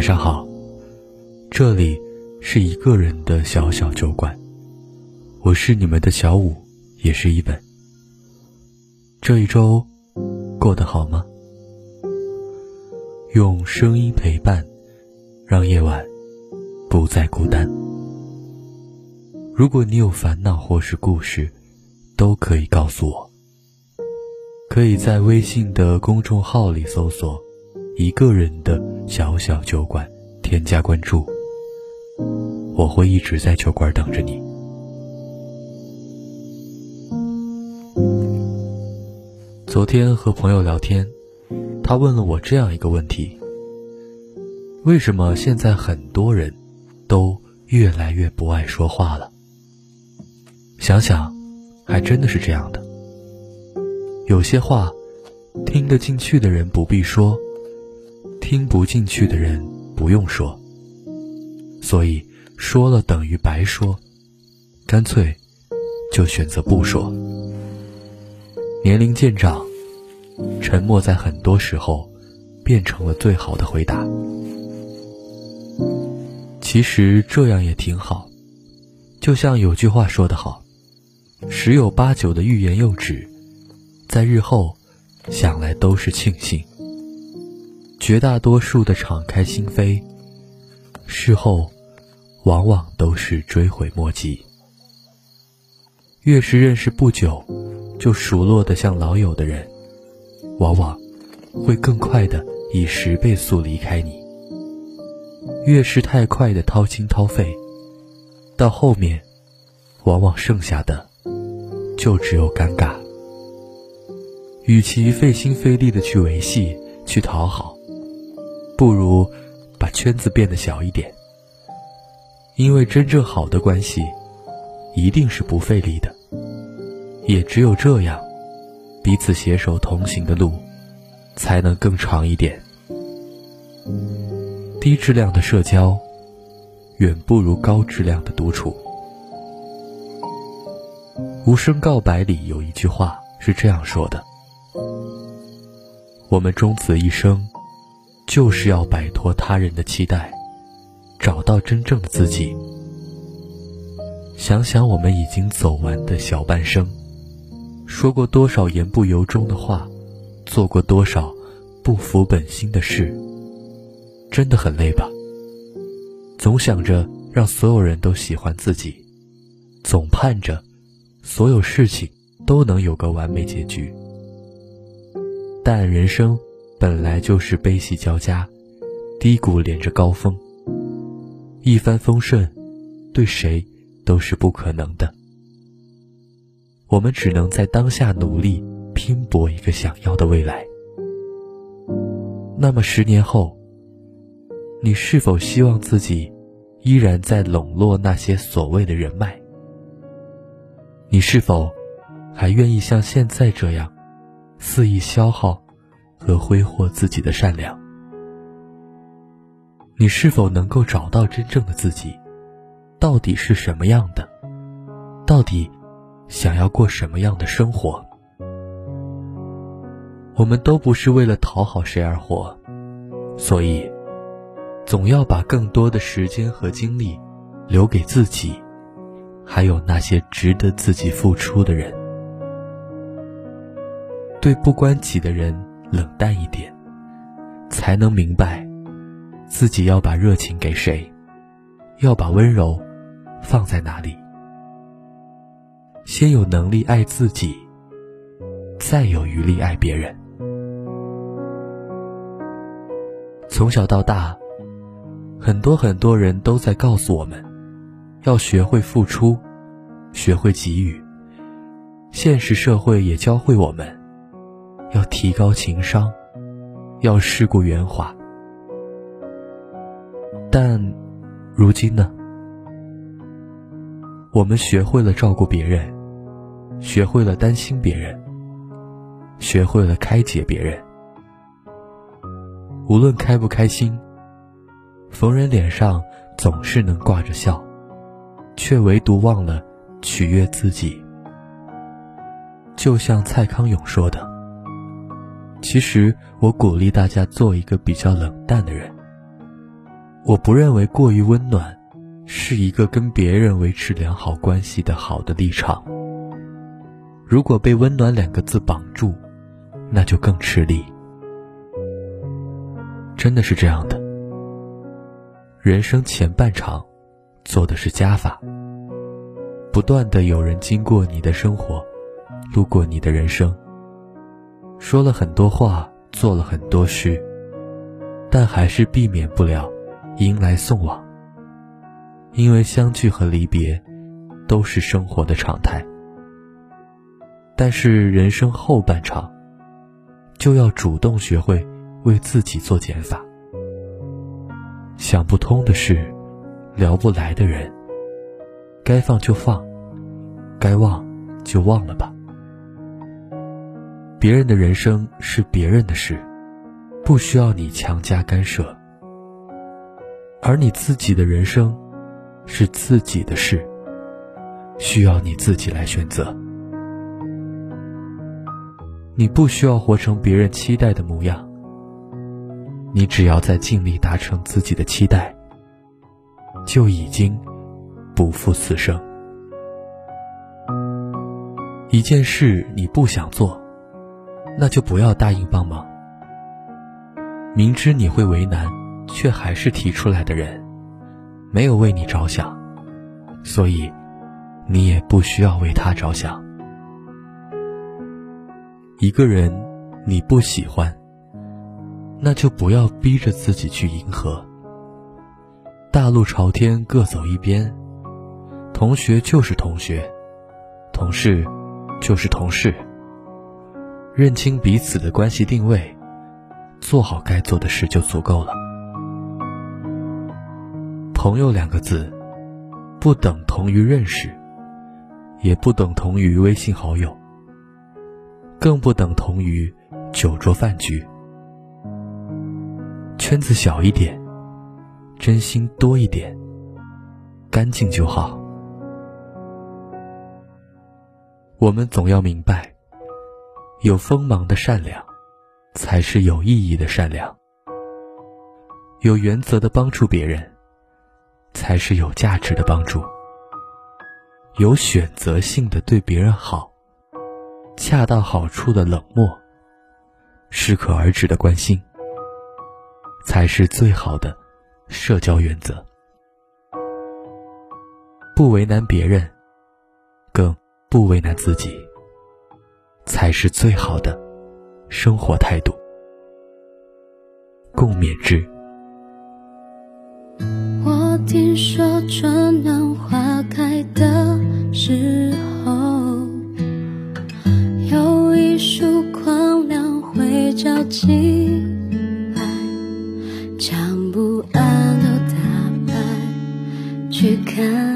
晚上好，这里是一个人的小小酒馆，我是你们的小五，也是一本。这一周过得好吗？用声音陪伴，让夜晚不再孤单。如果你有烦恼或是故事，都可以告诉我。可以在微信的公众号里搜索“一个人的小小酒馆”，添加关注。我会一直在酒馆等着你。昨天和朋友聊天，他问了我这样一个问题：为什么现在很多人都越来越不爱说话了？想想，还真的是这样的。有些话，听得进去的人不必说，听不进去的人不用说。所以说了等于白说，干脆就选择不说。年龄渐长，沉默在很多时候变成了最好的回答。其实这样也挺好，就像有句话说得好：“十有八九的欲言又止。”在日后，想来都是庆幸。绝大多数的敞开心扉，事后往往都是追悔莫及。越是认识不久就熟络的像老友的人，往往会更快的以十倍速离开你。越是太快的掏心掏肺，到后面，往往剩下的就只有尴尬。与其费心费力的去维系、去讨好，不如把圈子变得小一点。因为真正好的关系，一定是不费力的。也只有这样，彼此携手同行的路，才能更长一点。低质量的社交，远不如高质量的独处。无声告白里有一句话是这样说的。我们终此一生，就是要摆脱他人的期待，找到真正的自己。想想我们已经走完的小半生，说过多少言不由衷的话，做过多少不服本心的事，真的很累吧？总想着让所有人都喜欢自己，总盼着所有事情都能有个完美结局。但人生本来就是悲喜交加，低谷连着高峰。一帆风顺，对谁都是不可能的。我们只能在当下努力拼搏一个想要的未来。那么十年后，你是否希望自己依然在笼络那些所谓的人脉？你是否还愿意像现在这样？肆意消耗和挥霍自己的善良，你是否能够找到真正的自己？到底是什么样的？到底想要过什么样的生活？我们都不是为了讨好谁而活，所以总要把更多的时间和精力留给自己，还有那些值得自己付出的人。对不关己的人冷淡一点，才能明白，自己要把热情给谁，要把温柔放在哪里。先有能力爱自己，再有余力爱别人。从小到大，很多很多人都在告诉我们，要学会付出，学会给予。现实社会也教会我们。要提高情商，要世故圆滑。但如今呢？我们学会了照顾别人，学会了担心别人，学会了开解别人。无论开不开心，逢人脸上总是能挂着笑，却唯独忘了取悦自己。就像蔡康永说的。其实，我鼓励大家做一个比较冷淡的人，我不认为过于温暖是一个跟别人维持良好关系的好的立场。如果被“温暖”两个字绑住，那就更吃力。真的是这样的。人生前半场，做的是加法。不断的有人经过你的生活，路过你的人生，说了很多话，做了很多事，但还是避免不了迎来送往。因为相聚和离别，都是生活的常态。但是人生后半场，就要主动学会为自己做减法。想不通的事，聊不来的人，该放就放，该忘就忘了吧。别人的人生是别人的事，不需要你强加干涉；而你自己的人生，是自己的事，需要你自己来选择。你不需要活成别人期待的模样，你只要在尽力达成自己的期待，就已经不负此生。一件事你不想做，那就不要答应帮忙。明知你会为难，却还是提出来的人，没有为你着想，所以你也不需要为他着想。一个人你不喜欢，那就不要逼着自己去迎合。大路朝天，各走一边。同学就是同学，同事就是同事。认清彼此的关系定位，做好该做的事就足够了。朋友两个字，不等同于认识，也不等同于微信好友。更不等同于酒桌饭局，圈子小一点，真心多一点，干净就好。我们总要明白，有锋芒的善良，才是有意义的善良；有原则的帮助别人，才是有价值的帮助；有选择性的对别人好。恰到好处的冷漠，适可而止的关心，才是最好的社交原则。不为难别人，更不为难自己，才是最好的生活态度。共勉之。我听说春暖花开的时候。有一束光亮会照进来，将不安都打败，去看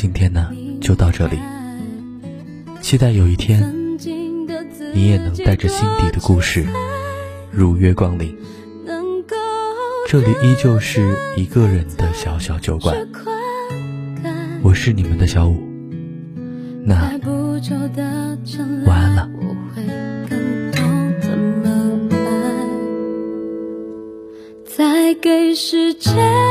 今天呢就到这里。期待有一天，你也能带着心底的故事。如约光临，这里依旧是一个人的小小酒馆。我是你们的小五，那晚安了。再给时间。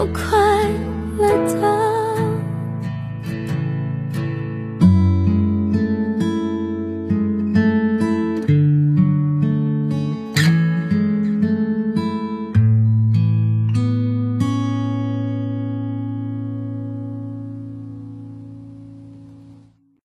我快乐的